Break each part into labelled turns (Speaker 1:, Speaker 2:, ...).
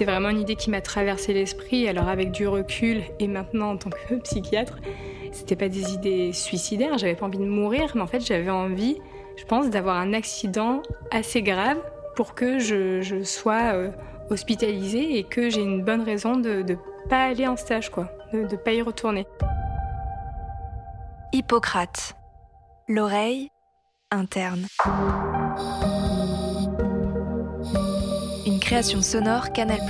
Speaker 1: C'est vraiment une idée qui m'a traversé l'esprit. Alors avec du recul et maintenant en tant que psychiatre, c'était pas des idées suicidaires. J'avais pas envie de mourir, mais en fait j'avais envie, je pense, d'avoir un accident assez grave pour que je, sois euh, hospitalisée et que j'ai une bonne raison de ne pas aller en stage, quoi, de pas y retourner.
Speaker 2: Hippocrate. L'oreille interne. Création sonore Canal+.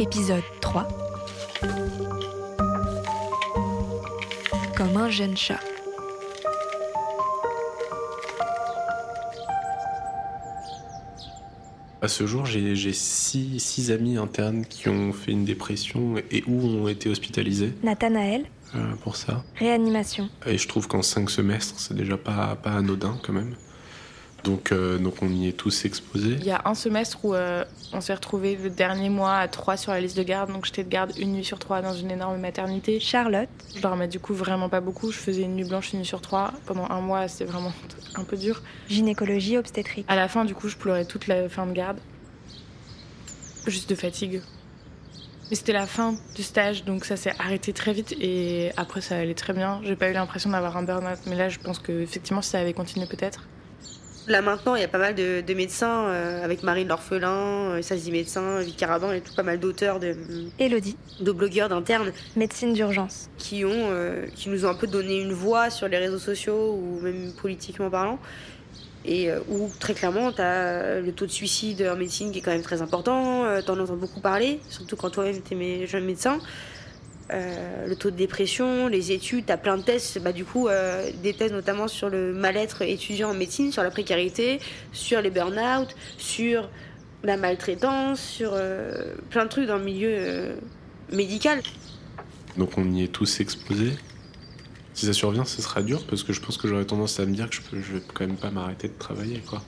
Speaker 2: Épisode 3. Comme un jeune chat.
Speaker 3: À ce jour, j'ai six, six amis internes qui ont fait une dépression et ou ont été hospitalisés
Speaker 2: Nathanaël.
Speaker 3: euh, pour ça.
Speaker 2: Réanimation.
Speaker 3: Et je trouve qu'en cinq semestres, c'est déjà pas, pas anodin quand même. Donc, euh, donc on y est tous exposés.
Speaker 4: Il y a un semestre où euh, on s'est retrouvés le dernier mois à trois sur la liste de garde, donc j'étais de garde une nuit sur trois dans une énorme maternité.
Speaker 2: Charlotte.
Speaker 4: Je dormais du coup vraiment pas beaucoup, je faisais une nuit blanche, une nuit sur trois. Pendant un mois, c'était vraiment un peu dur.
Speaker 2: Gynécologie obstétrique.
Speaker 4: À la fin, du coup, je pleurais toute la fin de garde. Juste de fatigue. Mais c'était la fin du stage, donc ça s'est arrêté très vite et après ça allait très bien. J'ai pas eu l'impression d'avoir un burn-out, mais là je pense que effectivement si ça avait continué peut-être.
Speaker 5: Là maintenant, il y a pas mal de, de médecins, euh, avec Marie de l'Orphelin, euh, Sazi Médecin, Vic Caraban et tout, pas mal d'auteurs, de, de blogueurs, d'internes,
Speaker 2: Médecine d'urgence.
Speaker 5: qui, ont, euh, qui nous ont un peu donné une voix sur les réseaux sociaux ou même politiquement parlant. Et euh, où très clairement, tu as le taux de suicide en médecine qui est quand même très important, t'en entends beaucoup parler, surtout quand toi-même t'es mé- jeune médecin. Euh, le taux de dépression, les études, t'as plein de tests, bah, du coup, euh, des tests notamment sur le mal-être étudiant en médecine, sur la précarité, sur les burn-out, sur la maltraitance, sur euh, plein de trucs dans le milieu médical.
Speaker 3: Donc on y est tous exposés. Si ça survient, ce sera dur parce que je pense que j'aurais tendance à me dire que je, peux, vais quand même pas m'arrêter de travailler, quoi.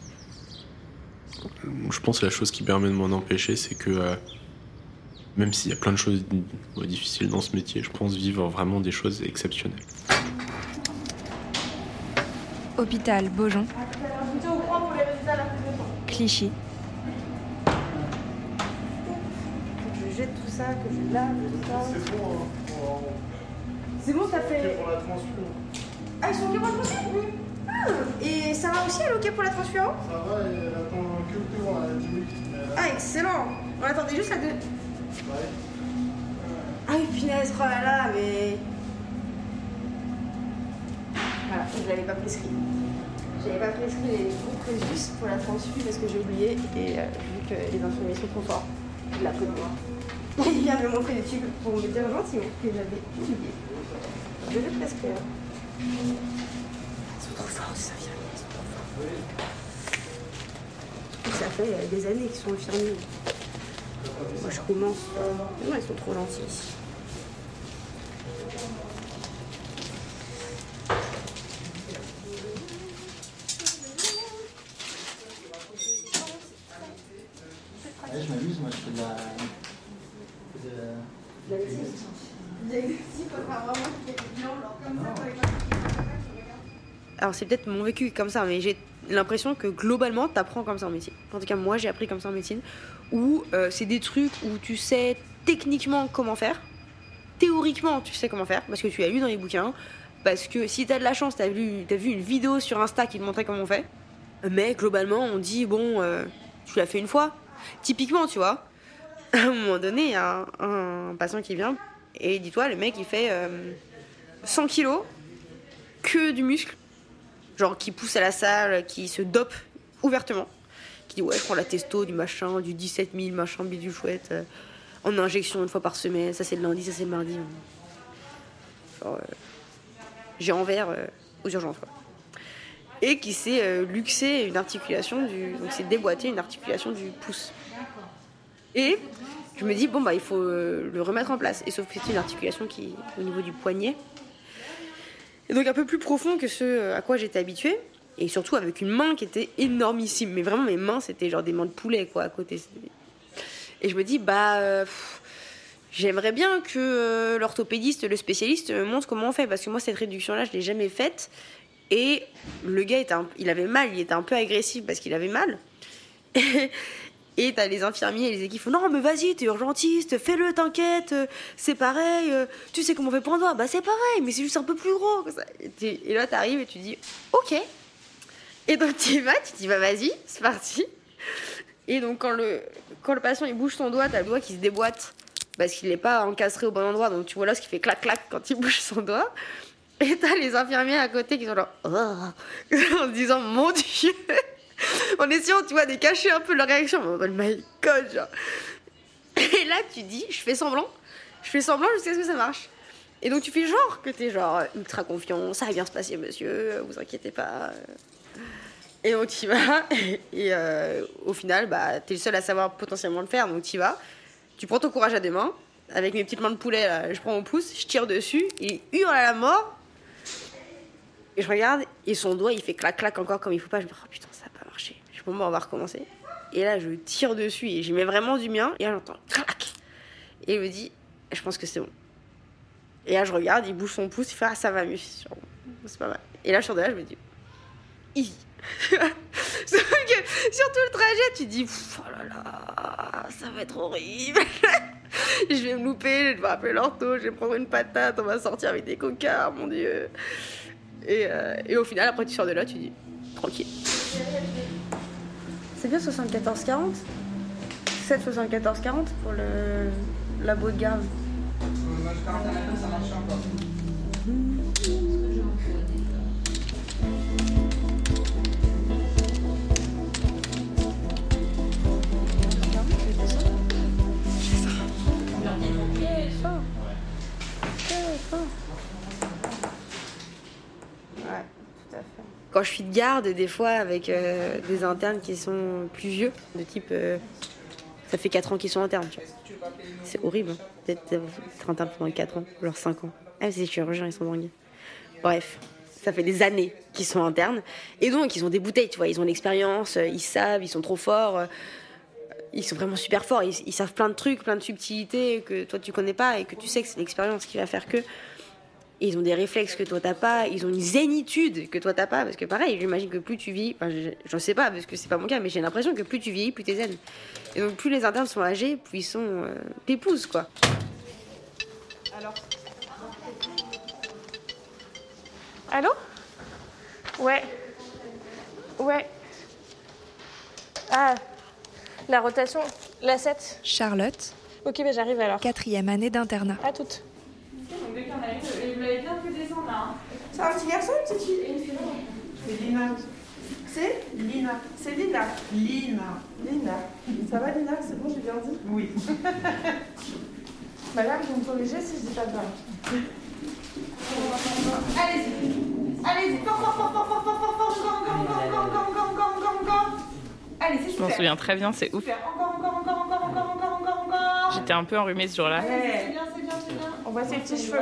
Speaker 3: Je pense que la chose qui permet de m'en empêcher, c'est que même s'il y a plein de choses euh, difficiles dans ce métier, je pense vivre vraiment des choses exceptionnelles.
Speaker 2: Hôpital Beaujon. Clichy.
Speaker 5: Je jette tout ça, que je lave tout ça. C'est bon, C'est bon, ça fait. Ah, ils sont ok pour la transfusion oui. Ah, Et ça va aussi, elle est ok pour la transfusion
Speaker 6: Ça va, elle attend que le tour à 10 minutes. elle a-
Speaker 5: Ah, excellent On attendait juste la deux. Ah oui, punaise, oh là là, mais. Voilà, je l'avais pas prescrit. J'avais pas prescrit les Présus pour la transfu parce que j'ai oublié et euh, vu que les infirmiers sont trop forts, je l'ai appris de moi. Il vient de me montrer des tubes pour me dire gentiment que j'avais oublié. Je vais prescrire. Ils sont trop forts, ces infirmiers. Ça fait euh, des années qu'ils sont infirmiers. Moi je commence. Non, ils sont trop gentils ici.
Speaker 6: Ouais, je m'amuse, moi je fais de la. de-
Speaker 5: Alors c'est peut-être mon vécu comme ça, mais j'ai l'impression que globalement, t'apprends comme ça en médecine. En tout cas, moi, j'ai appris comme ça en médecine, où euh, c'est des trucs où tu sais techniquement comment faire, théoriquement, tu sais comment faire, parce que tu as lu dans les bouquins, parce que si t'as de la chance, t'as vu, as vu une vidéo sur Insta qui te montrait comment on fait. Mais globalement, on dit, bon, euh, tu l'as fait une fois. Typiquement, tu vois, à un moment donné, il y a un, un patient qui vient, et dis-toi, le mec, il fait euh, 100 kilos, que du muscle, genre qui pousse à la salle, qui se dope ouvertement, qui dit ouais je prends la testo, du machin, du 17 000, machin, bidule chouette, euh, en injection une fois par semaine, ça c'est le lundi, ça c'est le mardi. euh, géant vert euh, aux urgences. Et qui s'est luxé une articulation du. Donc c'est déboîté une articulation du pouce. Et je me dis, bon, bah il faut le remettre en place. Et sauf que c'est une articulation qui au niveau du poignet. Et donc un peu plus profond que ce à quoi j'étais habituée. Et surtout avec une main qui était énormissime. Mais vraiment, mes mains, c'était genre des mains de poulet, quoi, à côté. Et je me dis, bah. euh, J'aimerais bien que euh, l'orthopédiste, le spécialiste, me montre comment on fait. Parce que moi, cette réduction-là, je l'ai jamais faite. Et le gars, était il avait mal. Il était un peu agressif parce qu'il avait mal. Et t'as les infirmiers et les équipes qui font Non, mais vas-y, t'es urgentiste, fais-le, t'inquiète, euh, c'est pareil, euh, tu sais comment on fait pour un doigt Bah, c'est pareil, mais c'est juste un peu plus gros. ça. Et, et là, t'arrives et tu dis Ok. Et donc, tu vas, tu dis Bah, vas-y, c'est parti. Et donc, quand le, quand le patient il bouge son doigt, t'as le doigt qui se déboîte parce qu'il n'est pas encastré au bon endroit. Donc, tu vois là ce qui fait clac-clac quand il bouge son doigt. Et t'as les infirmiers à côté qui sont là Oh en disant Mon Dieu en essayant, tu vois, de cacher un peu leur réaction. Oh my god, genre. Et là, tu dis, je fais semblant, je fais semblant jusqu'à ce que ça marche. Et donc, tu fais genre que t'es genre ultra confiant, ça va bien se passer, monsieur, vous inquiétez pas. Et donc, tu vas, et, euh, au final, bah, t'es le seul à savoir potentiellement le faire, donc tu vas. Tu prends ton courage à deux mains, avec mes petites mains de poulet, je prends mon pouce, je tire dessus, il hurle à la mort. Et je regarde, et son doigt, il fait clac-clac encore comme il faut pas. Je me dis, oh putain, ça n'a pas marché. Je dis, bon, bah, on va recommencer. Et là, je tire dessus et j'y mets vraiment du mien. Et là, j'entends clac. Et il me dit, je pense que c'est bon. Et là, je regarde, il bouge son pouce, il fait, ah, ça va mieux, c'est pas mal. Et là, je suis de là, je me dis, easy. Sauf que sur tout le trajet, tu dis, oh là là, ça va être horrible. je vais me louper, je vais appeler l'ortho, je vais prendre une patate, on va sortir avec des cocards, mon dieu. Et, euh, et au final, après, tu sors de là, tu dis, tranquille. C'est bien 74-40 7 74-40 pour le labo de garde. Ouais, tout à fait. Quand je suis de garde, des fois, avec euh, des internes qui sont plus vieux, de type. euh, ça fait 4 ans qu'ils sont internes. C'est horrible, hein, d'être d'être interne pendant 4 ans, genre 5 ans. Ah, c'est chirurgiens, ils sont dingues. Bref, ça fait des années qu'ils sont internes. Et donc, ils ont des bouteilles, tu vois. Ils ont l'expérience, euh, ils savent, ils sont trop forts. euh, Ils sont vraiment super forts. Ils, ils savent plein de trucs, plein de subtilités que toi, tu connais pas et que tu sais que c'est l'expérience qui va faire que. Et ils ont des réflexes que toi t'as pas, ils ont une zénitude que toi t'as pas, parce que pareil, j'imagine que plus tu vis, enfin je, je sais pas parce que c'est pas mon cas, mais j'ai l'impression que plus tu vieillis, plus t'es zen. Et donc plus les internes sont âgés, plus ils sont euh, pépouses quoi.
Speaker 4: Allô? Ouais. Ouais. Ah, la rotation, la 7.
Speaker 2: Charlotte,
Speaker 4: Ok, bah j'arrive alors.
Speaker 2: quatrième année d'internat.
Speaker 4: À toutes.
Speaker 7: C'est un petit garçon ou une petite fille C'est Lina. C'est Lina. C'est Lina. Lina. Lina. Ça va Lina C'est bon, j'ai bien dit Oui. Madame, vous me corrigez si je dis pas de mal. Allez-y. Allez-y. Fort, fort, fort, fort, fort, fort, fort, fort. Encore, encore, encore, encore, encore, encore, encore, encore. Allez, c'est
Speaker 4: Je m'en
Speaker 7: super.
Speaker 4: souviens très bien, c'est ouf.
Speaker 7: Super. Encore, encore, encore, encore, encore, encore, encore, encore.
Speaker 4: J'étais un peu enrhumée ce jour-là.
Speaker 7: Bien, c'est bien, c'est bien. On voit ses petits cheveux.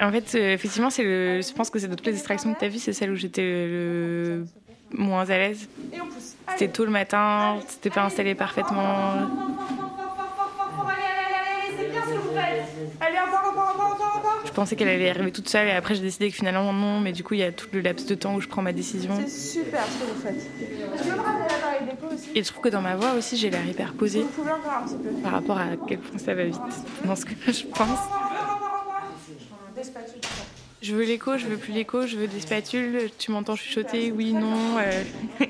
Speaker 4: En fait, euh, effectivement, c'est le... je pense que c'est de toutes les distractions tu as vues, c'est celle où j'étais le moins à l'aise. C'était tôt le matin, c'était pas installé parfaitement. Pensais qu'elle allait arriver toute seule et après j'ai décidé que finalement non, mais du coup il y a tout le laps de temps où je prends ma décision.
Speaker 7: C'est super ce que vous faites. Je peux me ramener l'appareil d'écho aussi?
Speaker 4: Et je trouve que dans ma voix aussi j'ai l'air hyper posée
Speaker 7: Vous pouvez encore un petit peu.
Speaker 4: par rapport à quel point ça va vite dans ce que je pense. Je veux l'écho, je veux plus l'écho, je veux des spatules, tu m'entends chuchoter, oui, non. euh.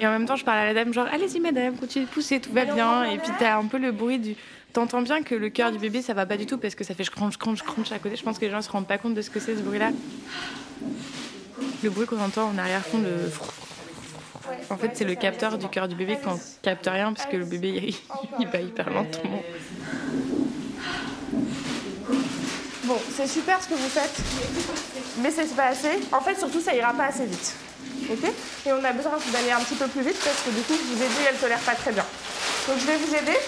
Speaker 4: Et en même temps je parle à la dame genre allez-y madame, continuez de pousser, tout va bien. Et puis t'as un peu le bruit du... T'entends bien que le cœur du bébé ça va pas du tout parce que ça fait crunch, crunch, crunch à côté. Je pense que les gens se rendent pas compte de ce que c'est ce bruit-là. Le bruit qu'on entend en arrière-fond, le... En fait, c'est le capteur du cœur du bébé quand capte rien parce que le bébé il, bat hyper lentement.
Speaker 7: Bon, c'est super ce que vous faites, mais c'est pas assez. En fait, surtout, ça ira pas assez vite. Ok? Et on a besoin d'aller un petit peu plus vite parce que du coup, je vous ai dit, elle tolère pas très bien. Donc, je vais vous aider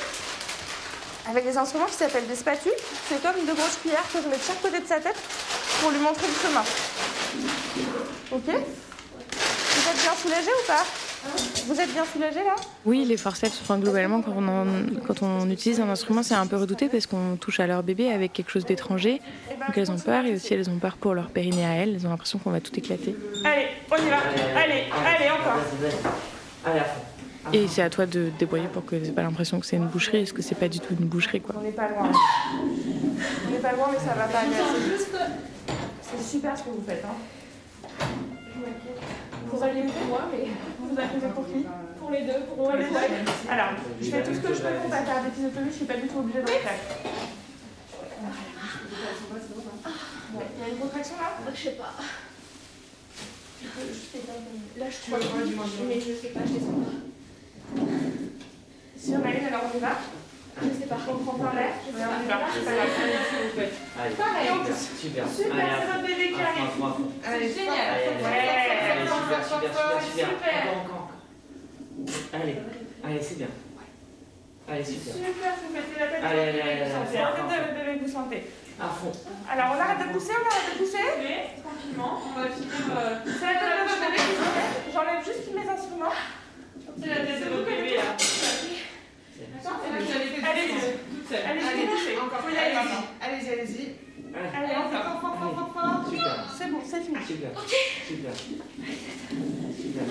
Speaker 7: avec des instruments qui s'appellent des spatules. C'est comme deux grosses cuillères que je mets de chaque côté de sa tête pour lui montrer le chemin. Ok Vous êtes bien soulagé ou pas Vous êtes bien soulagé là
Speaker 4: Oui, les forceps, enfin, globalement, quand on, en- quand on utilise un instrument, c'est un peu redouté parce qu'on touche à leur bébé avec quelque chose d'étranger. Donc elles ont peur et aussi elles ont peur pour leur périnée à elles. Elles ont l'impression qu'on va tout éclater.
Speaker 7: Allez, on y va. Allez, allez, encore.
Speaker 6: Allez, à fond.
Speaker 4: Et c'est à toi de te débrouiller pour que t'aies pas l'impression que c'est une boucherie, parce que c'est pas du tout une boucherie, quoi.
Speaker 7: On n'est pas loin. On n'est pas loin, mais ça va pas aller assez vite. C'est super ce que vous faites. Hein. Vous allez pour moi, mais vous vous inquiétez pour qui Pour les deux, pour les deux. Alors, je fais tout ce que je peux pour pas faire d'épisotomie, je suis pas du tout obligée d'en faire. Il y a une contraction là
Speaker 2: Je sais pas. Là, je crois que mais je sais pas, je sais pas.
Speaker 7: Si on a une, alors on y va.
Speaker 2: Je sais pas.
Speaker 7: On prend par l'air.
Speaker 2: Je sais
Speaker 7: Ouais, on y
Speaker 2: pas.
Speaker 7: va. C'est pas Pareil,
Speaker 6: super.
Speaker 7: C'est notre bébé qui arrive. Allez, génial. Ouais.
Speaker 6: super, super, super, super.
Speaker 7: Super.
Speaker 6: Encore, encore. Allez, allez, c'est bien. Allez, super.
Speaker 7: Super, vous mettez la tête
Speaker 6: Allez,
Speaker 7: sur le
Speaker 6: allez,
Speaker 7: bébé que
Speaker 6: allez,
Speaker 7: vous sentez.
Speaker 6: allez,
Speaker 7: Arrêtez de bébé vous sentez.
Speaker 6: À fond.
Speaker 7: Alors, on arrête de pousser, on arrête de pousser
Speaker 8: Tranquillement, on va finir. euh,
Speaker 7: C'est la tête de votre bébé qui s'enlève. J'enlève juste mes instruments.
Speaker 8: C'est la tête de votre bébé là.
Speaker 7: D'accord
Speaker 8: Et là, vous allez
Speaker 7: Allez-y.
Speaker 8: toute seule.
Speaker 7: Allez-y,
Speaker 8: encore.
Speaker 7: Allez, on fait fort, fort, fort, fort, fort.
Speaker 6: Super.
Speaker 7: C'est bon, c'est fini.
Speaker 6: Super. Super. Super.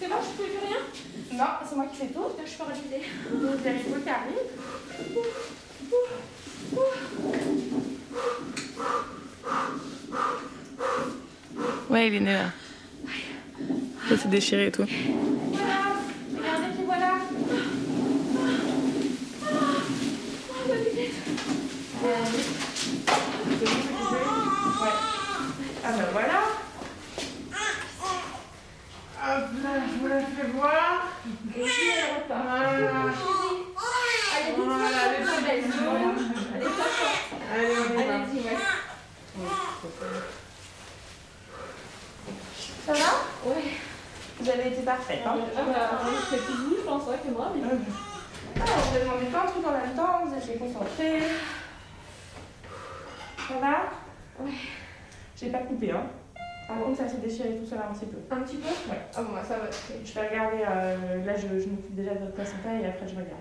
Speaker 2: C'est bon, je peux plus rien?
Speaker 7: Non, c'est moi qui fais tout.
Speaker 2: Je suis paralysée.
Speaker 7: Vous avez vous qui arrive.
Speaker 4: Ouais, il est né là. Ça s'est déchiré et tout.
Speaker 7: Voilà. Regardez qui voilà. Ouais. Ah ben voilà. Hop là, je vous la fais voir. Voilà. Voilà, les petits. Allez, on y va. Ça va
Speaker 2: Ouais.
Speaker 7: Vous avez été parfaite. Hein
Speaker 2: Ah bah, fais plus vous, je pense, ouais, que moi, mais.
Speaker 7: Ah, on demandé plein de trucs en même temps, vous étiez concentrés. Ça va
Speaker 2: Ouais.
Speaker 7: J'ai pas coupé, hein. Par contre, ça s'est déchiré tout seul un petit peu.
Speaker 2: Un petit peu?
Speaker 7: Ouais.
Speaker 2: Ah bon, ça va.
Speaker 7: Je vais regarder, euh, là je, je m'occupe déjà de votre placenta et après je regarde.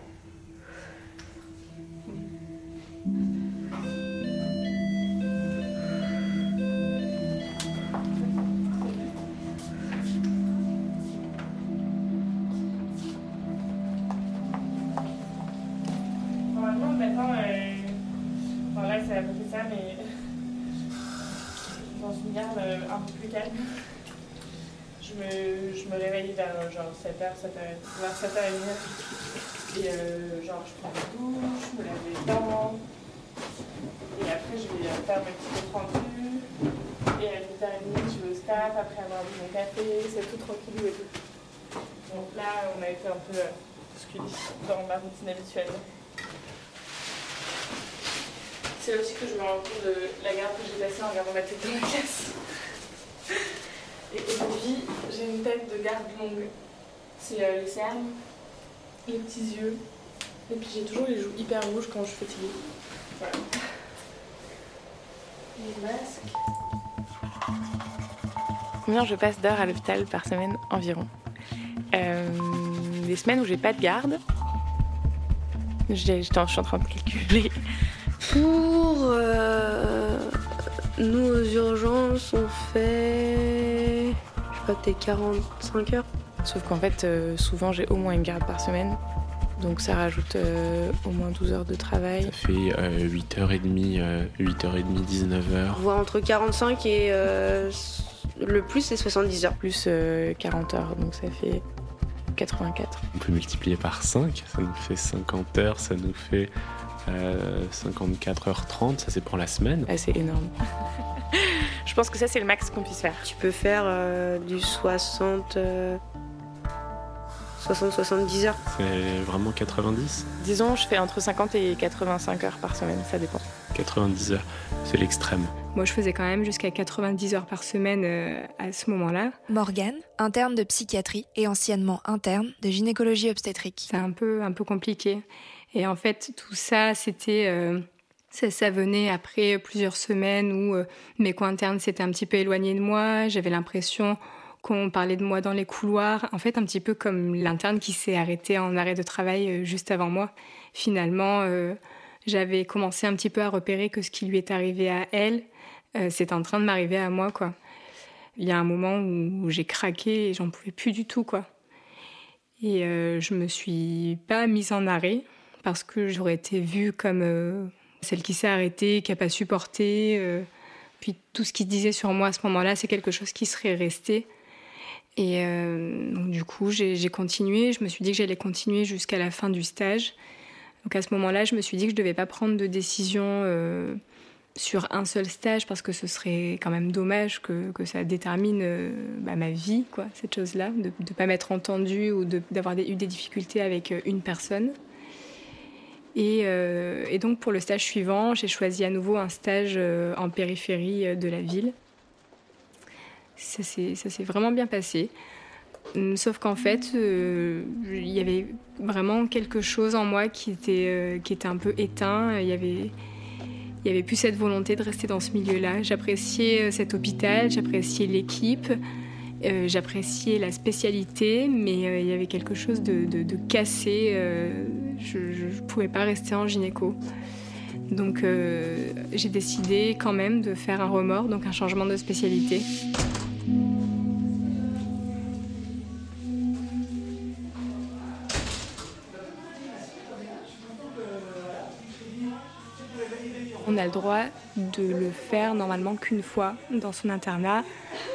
Speaker 7: Je me réveille vers euh, genre 7h, 7h, vers 7h30. Et euh, genre je prends ma douche, je me lave les dents. Et après je vais euh, faire mes petits rendus. Et à 8h30 je vais au staff après avoir bu mon café, c'est tout tranquille et tout. Donc là on a été un peu euh, dans ma routine habituelle. C'est aussi que je me rends compte de la garde que j'ai passée en regardant ma tête dans la classe. Et aujourd'hui, j'ai une tête de garde longue. C'est euh, les cernes, les petits yeux. Et puis j'ai toujours les joues hyper rouges quand je suis fatiguée. Voilà. Les masques.
Speaker 4: Combien je passe d'heures à l'hôpital par semaine environ Euh, Les semaines où j'ai pas de garde, je suis en train de calculer.
Speaker 5: Pour euh, nous aux urgences, on fait. Pas, peut-être 45 heures.
Speaker 4: Sauf qu'en fait, euh, souvent j'ai au moins une garde par semaine. Donc ça rajoute euh, au moins 12 heures de travail.
Speaker 3: Ça fait euh, 8h30, euh, 8h30, 19h.
Speaker 5: Voire entre 45 et. euh, le plus, c'est 70 heures.
Speaker 4: Plus euh, 40 heures, donc ça fait 84.
Speaker 3: On peut multiplier par 5, ça nous fait 50 heures, ça nous fait euh, 54h30, ça c'est pour la semaine.
Speaker 4: Ah, c'est énorme. je pense que ça c'est le max qu'on puisse faire.
Speaker 5: Tu peux faire euh, du 60. euh, 60-70 heures.
Speaker 3: C'est vraiment 90
Speaker 4: Disons, je fais entre 50 et 85 heures par semaine, ça dépend.
Speaker 3: 90 heures, c'est l'extrême.
Speaker 1: Moi, je faisais quand même jusqu'à 90 heures par semaine euh, à ce moment-là.
Speaker 9: Morgane, interne de psychiatrie et anciennement interne de gynécologie obstétrique.
Speaker 1: C'est un peu, un peu compliqué. Et en fait, tout ça, c'était. Ça, venait après plusieurs semaines où euh, mes co-internes s'étaient un petit peu éloignés de moi. J'avais l'impression qu'on parlait de moi dans les couloirs. En fait, un petit peu comme l'interne qui s'est arrêté en arrêt de travail euh, juste avant moi. Finalement, euh, j'avais commencé un petit peu à repérer que ce qui lui est arrivé à elle, c'est en train de m'arriver à moi, quoi. Il y a un moment où, j'ai craqué et j'en pouvais plus du tout, quoi. Et je me suis pas mise en arrêt parce que j'aurais été vue comme celle qui s'est arrêtée, qui a pas supporté. euh. puis tout ce qu'il disait sur moi à ce moment-là, c'est quelque chose qui serait resté. Et euh, donc du coup, j'ai continué. Je me suis dit que j'allais continuer jusqu'à la fin du stage. Donc à ce moment-là, je me suis dit que je devais pas prendre de décision euh, sur un seul stage parce que ce serait quand même dommage que, que ça détermine bah, ma vie, quoi, cette chose-là, de ne pas m'être entendue ou d'avoir eu des difficultés avec une personne. Et, euh, et donc pour le stage suivant, j'ai choisi à nouveau un stage euh, en périphérie euh, de la ville. Ça s'est vraiment bien passé. Sauf qu'en fait, il y avait vraiment quelque chose en moi qui était, qui était un peu éteint. Il y avait, il y avait plus cette volonté de rester dans ce milieu-là. J'appréciais cet hôpital, j'appréciais l'équipe, j'appréciais la spécialité, mais il y avait quelque chose de cassé. Je ne pouvais pas rester en gynéco. Donc euh, j'ai décidé quand même de faire un remords, donc un changement de spécialité. On a le droit de le faire normalement qu'une fois dans son internat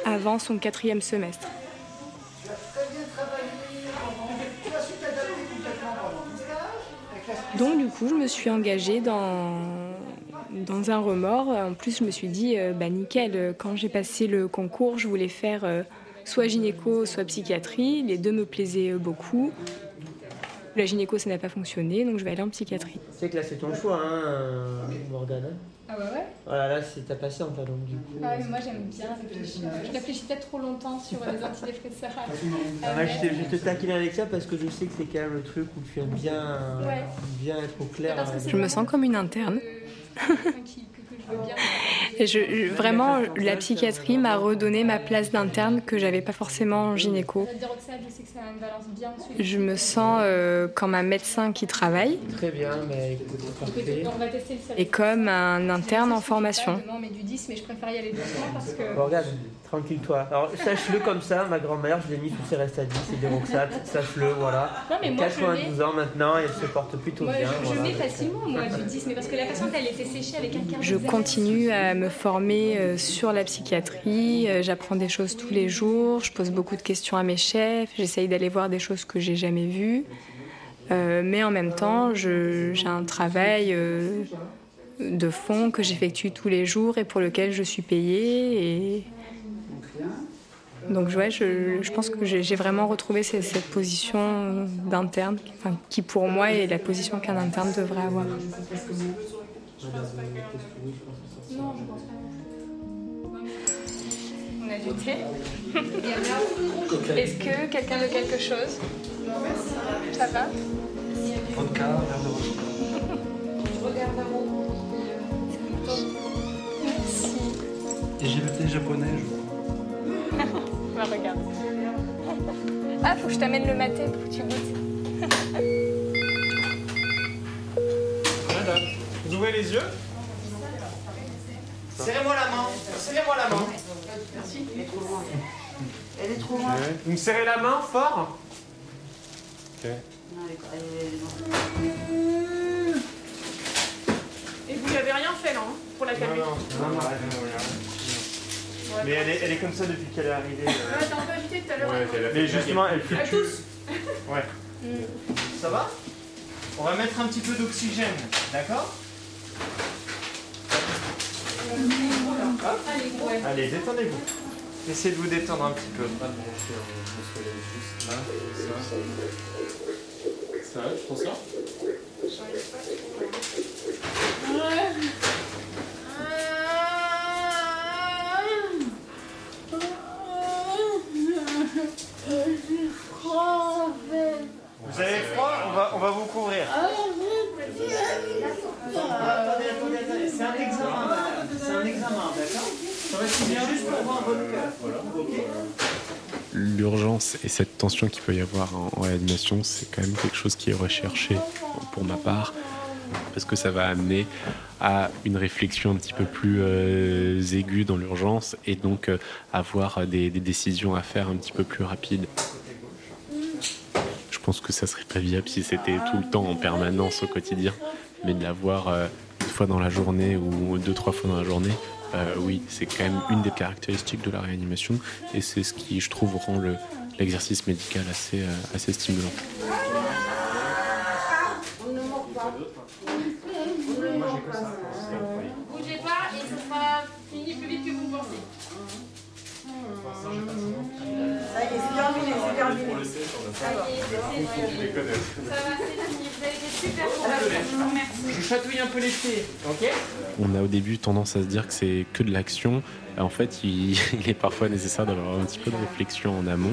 Speaker 1: avant son quatrième semestre. Donc du coup, je me suis engagée dans, un remords. En plus, je me suis dit, euh, bah nickel, quand j'ai passé le concours, je voulais faire euh, soit gynéco, soit psychiatrie. Les deux me plaisaient euh, beaucoup. La gynéco, ça n'a pas fonctionné, donc je vais aller en psychiatrie.
Speaker 10: Sais que là c'est ton choix, hein, euh, Morgane. Hein.
Speaker 1: Ah ouais ouais
Speaker 10: Voilà, là c'est ta patiente, là, donc du coup.
Speaker 1: Ah ouais, mais moi j'aime bien réfléchir. Je réfléchis peut-être trop longtemps sur les antidépresseurs.
Speaker 10: Ah, moi, je, te, je te taquine avec ça parce que je sais que c'est quand même le truc où tu aimes bien, euh,
Speaker 1: Ouais.
Speaker 10: bien être au clair. euh,
Speaker 1: Je me sens comme une interne. Et je, je- vraiment, la psychiatrie m'a redonné ma place d'interne que j'avais pas forcément en gynéco. Je me sens euh, comme un médecin qui travaille
Speaker 10: Très bien, mais écoute, parfait.
Speaker 1: et comme un interne en formation. mais du 10, mais je préfère y aller doucement parce que.
Speaker 10: Tranquille-toi. Alors, sache-le comme ça, ma grand-mère, je l'ai mis sous ses restes à 10, c'est des Roxat, sache-le, voilà.
Speaker 1: Non, mais moi, je
Speaker 10: 92 ans maintenant, et elle se porte plutôt
Speaker 1: Moi,
Speaker 10: bien.
Speaker 1: je, je
Speaker 10: voilà.
Speaker 1: mets facilement, moi, du 10, mais parce que la patiente, elle était séchée avec un quart Je continue à me former euh, sur la psychiatrie. euh, J'apprends des choses tous les jours. Je pose beaucoup de questions à mes chefs. J'essaye d'aller voir des choses que j'ai jamais vues. Euh, mais en même temps, j'ai un travail euh, de fond que j'effectue tous les jours et pour lequel je suis payée. Et... Donc ouais, je, je pense que j'ai vraiment retrouvé cette, cette position euh, d'interne, enfin, qui pour moi est la position qu'un interne devrait avoir. Non, je pense pas. On a du thé. Est-ce que quelqu'un veut quelque chose? Ça va?
Speaker 11: Vodka, verre de rosé.
Speaker 1: Je regarde un. Merci.
Speaker 11: Et j'ai le thé japonais, je
Speaker 1: Ah, faut que je t'amène le maté pour que tu goûtes.
Speaker 12: Madame, vous ouvrez les yeux Serrez-moi la main. Serrez-moi la main.
Speaker 5: Merci. Elle est trop loin. Elle est trop loin.
Speaker 12: Vous me serrez la main fort? Ok.
Speaker 5: Non, elle est- elle est-
Speaker 7: Et vous n'avez rien fait, là, hein, pour la calmer
Speaker 12: Non, non, non, non. Mais elle est, elle est comme ça depuis qu'elle est arrivée. euh.
Speaker 7: Ouais, t'as un peu agité tout à l'heure.
Speaker 12: Ouais, elle a fait Mais justement, elle
Speaker 7: À
Speaker 12: fluctue.
Speaker 7: tous
Speaker 12: Ouais. Ça va? On va mettre un petit peu d'oxygène, d'accord? Allez, détendez-vous.
Speaker 10: Essayez de vous détendre un petit peu.
Speaker 3: Pas de brancher, on se lève juste là, comme ça? Ça va, tu t'en sors
Speaker 10: Vous avez froid on va, on va vous couvrir. Attendez, attendez, attendez. C'est un examen, madame. C'est un examen, d'accord Ça va être bien juste pour voir votre cœur. Ok
Speaker 3: Et cette tension qu'il peut y avoir en, réanimation, c'est quand même quelque chose qui est recherché pour ma part, parce que ça va amener à une réflexion un petit peu plus euh, aiguë dans l'urgence et donc euh, avoir des, décisions à faire un petit peu plus rapides. Je pense que ça serait pas viable si c'était tout le temps en permanence au quotidien, mais de l'avoir euh, une fois dans la journée ou deux, trois fois dans la journée, oui, c'est quand même une des caractéristiques de la réanimation et c'est ce qui, je trouve, rend le- l'exercice médical assez, euh, assez stimulant.
Speaker 8: Bougez pas et ce sera fini plus vite que vous pensez.
Speaker 5: Ça y est, c'est terminé, c'est terminé.
Speaker 8: Ça y est, c'est fini. Ça va, c'est fini. Vous avez été super courageux.
Speaker 10: Je vous chatouille un peu les pieds, ok
Speaker 3: On a au début tendance à se dire que c'est que de l'action. En fait, il, il est parfois nécessaire d'avoir un petit peu de réflexion en amont.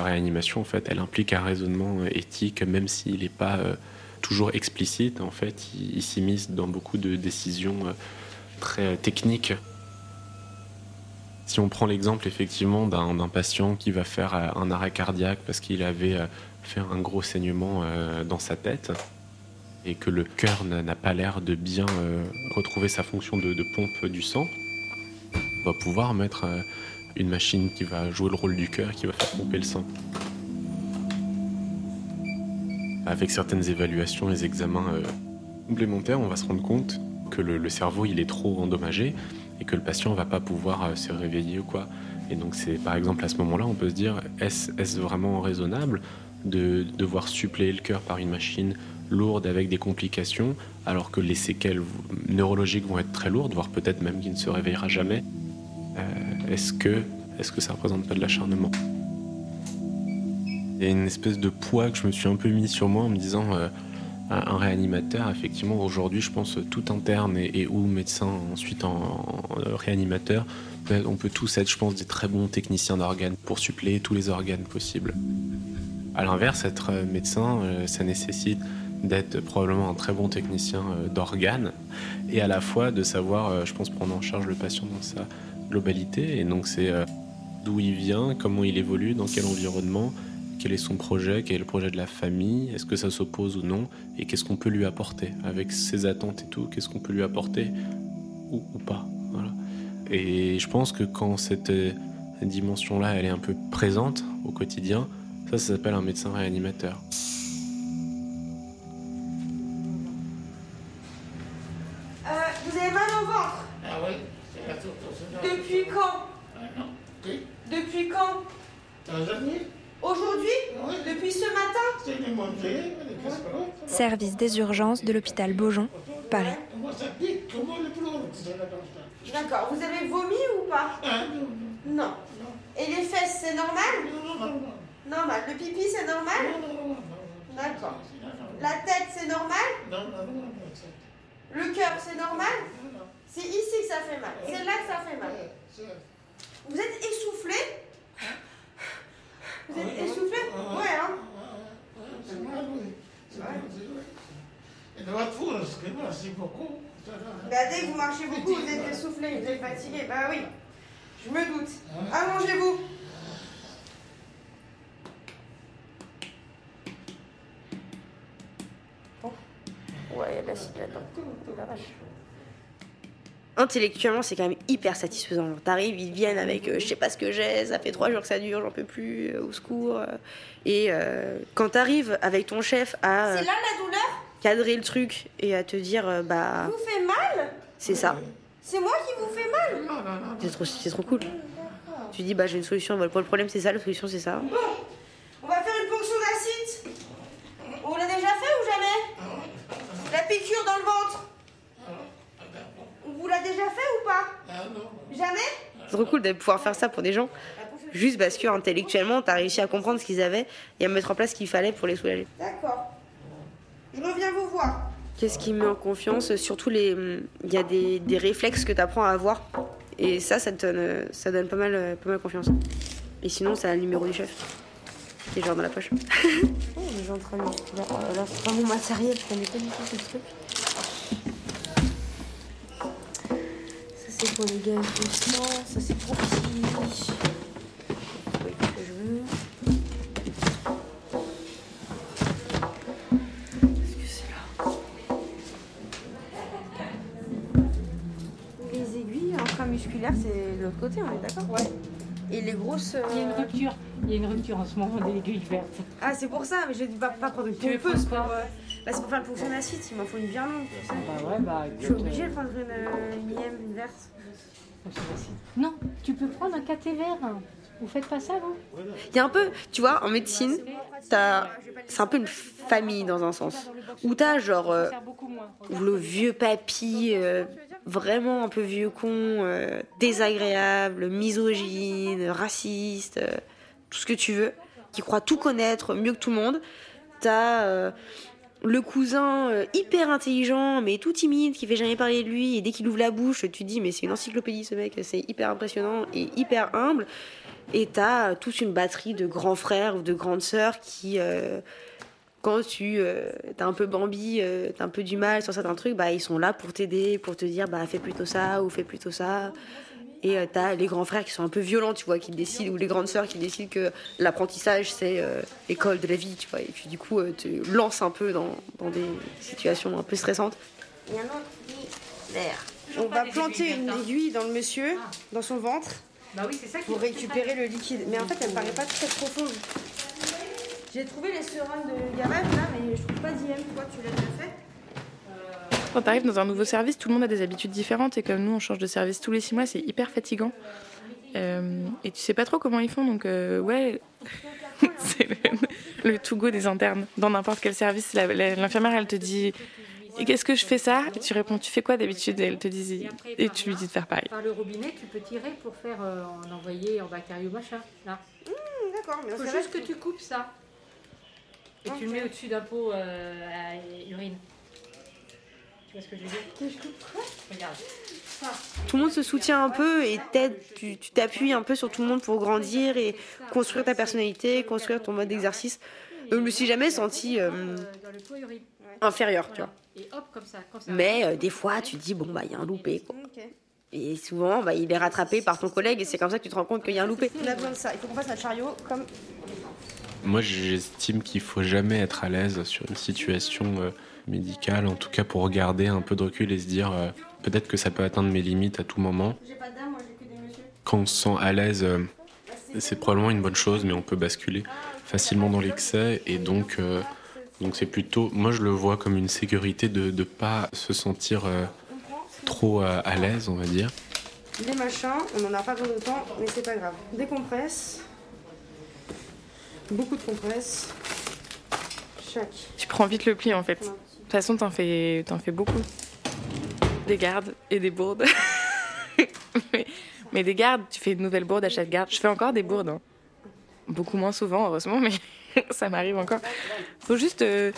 Speaker 3: La réanimation, en fait, elle implique un raisonnement euh, éthique, même s'il n'est pas euh, toujours explicite. En fait, il, il s'immisce dans beaucoup de décisions euh, très techniques. Si on prend l'exemple effectivement d'un patient qui va faire un arrêt cardiaque parce qu'il avait fait un gros saignement dans sa tête et que le cœur n'a pas l'air de bien retrouver sa fonction de, de pompe du sang, on va pouvoir mettre une machine qui va jouer le rôle du cœur, qui va faire pomper le sang. Avec certaines évaluations, les examens euh, complémentaires, on va se rendre compte que le, cerveau il est trop endommagé et que le patient va pas pouvoir euh, se réveiller ou quoi. Et donc c'est par exemple à ce moment-là, on peut se dire est-ce est-ce vraiment raisonnable de devoir suppléer le cœur par une machine lourde avec des complications, alors que les séquelles neurologiques vont être très lourdes, voire peut-être même qu'il ne se réveillera jamais? Euh, est-ce que est-ce que ça représente pas de l'acharnement? Il y a une espèce de poids que je me suis un peu mis sur moi en me disant euh, un réanimateur, effectivement, aujourd'hui, je pense tout interne et, ou médecin ensuite en, en réanimateur, peut- on peut tous être, je pense, des très bons techniciens d'organes pour suppléer tous les organes possibles. À l'inverse, être euh, médecin, euh, ça nécessite d'être probablement un très bon technicien d'organes et à la fois de savoir, je pense, prendre en charge le patient dans sa globalité. Et donc, c'est euh, d'où il vient, comment il évolue, dans quel environnement, quel est son projet, quel est le projet de la famille, est-ce que ça s'oppose ou non, et qu'est-ce qu'on peut lui apporter avec ses attentes et tout, qu'est-ce qu'on peut lui apporter ou, pas. Et je pense que quand cette euh, dimension-là, elle est un peu présente au quotidien, ça s'appelle un médecin réanimateur.
Speaker 9: Des urgences de l'hôpital Beaujon, Paris.
Speaker 5: D'accord. Vous avez vomi ou pas
Speaker 13: Ah non.
Speaker 5: Et les fesses, c'est normal
Speaker 13: non, non, non.
Speaker 5: Normal. Le pipi, c'est normal
Speaker 13: Non, non, non, non.
Speaker 5: D'accord. La tête, c'est normal Le cœur, c'est normal C'est ici que ça fait mal. C'est là que ça fait mal. Vous êtes essoufflé Vous êtes essoufflé Ouais, hein
Speaker 13: C'est mal, oui. C'est mal, c'est vrai. Et de votre c'est beaucoup.
Speaker 5: Bah, dès que vous marchez beaucoup, vous êtes essoufflé, vous êtes fatigué. Bah oui, je me doute. Allongez-vous. Bon. Ouais, il y a de là-dedans. La vache. Intellectuellement, c'est quand même hyper satisfaisant. T'arrives, ils viennent avec euh, je sais pas ce que j'ai, ça fait trois jours que ça dure, j'en peux plus, euh, au secours. Et euh, quand t'arrives avec ton chef à
Speaker 14: C'est là la douleur?
Speaker 5: Cadrer le truc et à te dire euh, bah
Speaker 14: Vous fait mal
Speaker 5: c'est ça.
Speaker 14: C'est moi qui vous fais mal
Speaker 5: C'est trop, c'est trop cool. Tu dis, bah j'ai une solution. Bah, le problème, c'est ça, la solution, c'est ça.
Speaker 14: On va faire une ponction d'acide. On l'a déjà fait ou jamais La piqûre dans le ventre. On vous l'a déjà fait ou pas
Speaker 5: C'est trop cool de pouvoir faire ça pour des gens, juste parce que intellectuellement, t'as réussi à comprendre ce qu'ils avaient et à mettre en place ce qu'il fallait pour les soulager.
Speaker 14: D'accord. Je reviens vous voir.
Speaker 5: Qu'est-ce qui me met en confiance Surtout, les, il y a des, des réflexes que tu apprends à avoir. Et ça, ça te donne, ça donne pas, mal, pas mal confiance. Et sinon, c'est le numéro du chef. Qui est genre dans la poche. oh, les entraînements. Là, euh, là c'est pas mon matériel, je connais pas du tout ce truc. Ça, c'est pour les gars de. Ça, c'est pour qui? L'autre côté, on est d'accord Ouais. Et les grosses.
Speaker 15: Il y a une rupture. Il y a une rupture en ce moment des aiguilles vertes.
Speaker 5: Ah, c'est pour ça, mais je dis pas, pas prendre une
Speaker 15: Tu veux
Speaker 5: pompeuse pour. euh, Bah, c'est pour faire le ponction d'acide, il m'en faut une bien longue. tu sais.
Speaker 15: Bah ouais, bah.
Speaker 5: Je suis obligée de prendre une, euh, une IM, une verte.
Speaker 15: Non, tu peux prendre un caté vert. Vous faites pas ça, vous?
Speaker 5: Il y a un peu, tu vois, en médecine, t'as- c'est un peu une famille dans un sens. Où t'as genre euh, le vieux papy, euh, vraiment un peu vieux con, euh, désagréable, misogyne, raciste, euh, tout ce que tu veux, qui croit tout connaître mieux que tout le monde. T'as euh, le cousin hyper intelligent, mais tout timide, qui fait jamais parler de lui, et dès qu'il ouvre la bouche, tu dis, mais c'est une encyclopédie ce mec, c'est hyper impressionnant et hyper humble. Et t'as toute une batterie de grands frères ou de grandes sœurs qui, quand tu euh, un peu Bambi, euh, t'as un peu du mal sur certains trucs, bah ils sont là pour t'aider, pour te dire bah fais plutôt ça ou fais plutôt ça. Et euh, t'as les grands frères qui sont un peu violents, tu vois, qui décident, ou les grandes sœurs qui décident que l'apprentissage c'est euh, l'école de la vie, tu vois. Et puis du coup, euh, tu lances un peu dans, dans des situations un peu stressantes. Il y a un autre qui vert. On va planter une aiguille dans le monsieur, dans son ventre,
Speaker 15: Bah oui, c'est ça
Speaker 5: pour récupérer le liquide. Mais en fait, elle me paraît pas très profonde. J'ai trouvé les seringues de garage là, mais je trouve pas d'IM. Toi, tu l'as déjà fait?
Speaker 4: Quand tu arrives dans un nouveau service, tout le monde a des habitudes différentes et comme nous, on change de service tous les six mois, c'est hyper fatigant. Euh, et tu sais pas trop comment ils font, donc euh, ouais, c'est le, le to go des internes. Dans n'importe quel service, l'infirmière, elle te dit qu'est-ce que je fais ça? Et tu réponds Tu fais quoi d'habitude? Et elle te dit Et tu lui dis de faire pareil.
Speaker 15: Par le robinet, tu peux tirer pour faire euh, en envoyer en bactérie ou machin. Là.
Speaker 5: D'accord, mais
Speaker 15: Il faut
Speaker 5: ça
Speaker 15: juste que tu coupes ça. Et tu le mets au-dessus d'un pot euh, à urine. Tu vois ce que je veux dire Regarde. Ça.
Speaker 5: Tout le monde se soutient un peu et tu t'appuies un peu sur tout le monde pour grandir et construire ta personnalité, construire ton mode d'exercice. Euh, Je me suis jamais sentie euh,
Speaker 15: urine.
Speaker 5: inférieure, tu vois.
Speaker 15: Et hop, comme ça. Quand ça
Speaker 5: Mais euh, des fois, tu te dis, bon, bah, il y a un loupé, quoi. Et souvent, bah, il est rattrapé par ton collègue et c'est comme ça que tu te rends compte qu'il y a un loupé. On a besoin de ça. Il faut qu'on fasse un chariot comme.
Speaker 3: Moi, j'estime qu'il faut jamais être à l'aise sur une situation euh, médicale, en tout cas pour regarder un peu de recul et se dire euh, peut-être que ça peut atteindre mes limites à tout moment. Quand on se sent à l'aise, euh, c'est probablement une bonne chose, mais on peut basculer facilement dans l'excès et donc euh, donc c'est plutôt, moi je le vois comme une sécurité de ne pas se sentir euh, trop euh, à l'aise, on va dire.
Speaker 5: Les machins, on en a pas besoin de temps, mais c'est pas grave. Des compresses. Beaucoup de compresses. Chaque.
Speaker 4: Tu prends vite le pli en fait. De toute façon, t'en fais, t'en fais beaucoup. Des gardes et des bourdes. mais, mais des gardes, tu fais une nouvelle bourde à chaque garde. Je fais encore des bourdes. hein. Beaucoup moins souvent, heureusement, mais ça m'arrive encore. Faut juste. euh,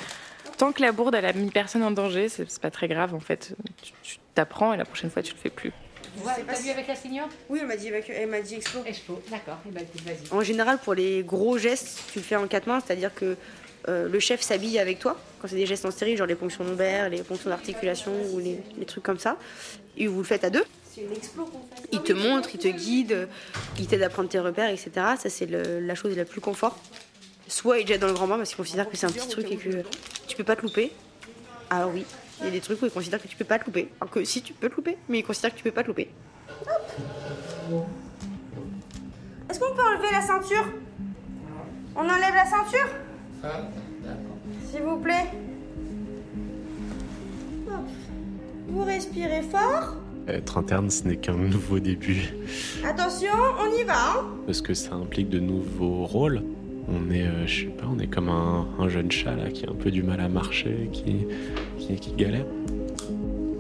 Speaker 4: tant que la bourde, elle a mis personne en danger, c'est pas très grave en fait. Tu tu t'apprends et la prochaine fois, tu le fais plus.
Speaker 15: Ouais, T'as vu avec la senior
Speaker 5: Oui, elle m'a dit, évacu- elle m'a dit
Speaker 15: d'accord. Eh ben, vas-y.
Speaker 5: En général, pour les gros gestes, tu le fais en quatre mains, c'est-à-dire que euh, le chef s'habille avec toi. Quand c'est des gestes en stérile, genre les ponctions lombaires, les ponctions d'articulation ou les, les trucs comme ça. Et vous le faites à deux. Il te montre, il te guide, il t'aide à prendre tes repères, etc. Ça, c'est le- la chose la plus confort. Soit il te jette dans le grand bain parce qu'il considère que c'est un petit truc et que tu peux pas te louper. Alors oui, il y a des trucs où il considère que tu peux pas te louper. Alors que si tu peux te louper, mais il considère que tu peux pas te louper.
Speaker 14: Est-ce qu'on peut enlever la ceinture? On enlève la ceinture? S'il vous plaît. Hop. Vous respirez fort.
Speaker 3: Être interne, ce n'est qu'un nouveau début,
Speaker 14: Attention, on y va. hein.
Speaker 3: parce que ça implique de nouveaux rôles. On est, euh, je sais pas, on est comme un, un jeune chat là qui a un peu du mal à marcher, qui, qui, qui galère.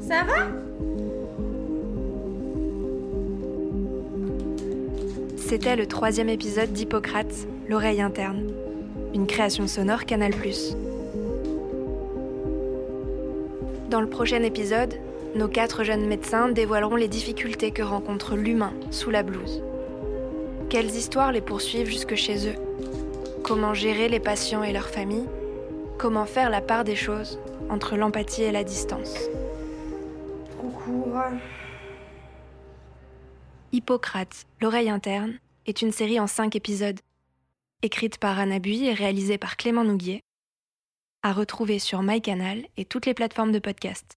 Speaker 14: Ça va?
Speaker 9: C'était le troisième épisode d'Hippocrate, l'oreille interne, une création sonore Canal+. Dans le prochain épisode, nos quatre jeunes médecins dévoileront les difficultés que rencontre l'humain sous la blouse. Quelles histoires les poursuivent jusque chez eux? Comment gérer les patients et leurs familles Comment faire la part des choses entre l'empathie et la distance
Speaker 14: Trop court.
Speaker 9: Hippocrate, l'oreille interne, est une série en cinq épisodes, écrite par Anna Bui et réalisée par Clément Nouguier, à retrouver sur MyCanal et toutes les plateformes de podcast.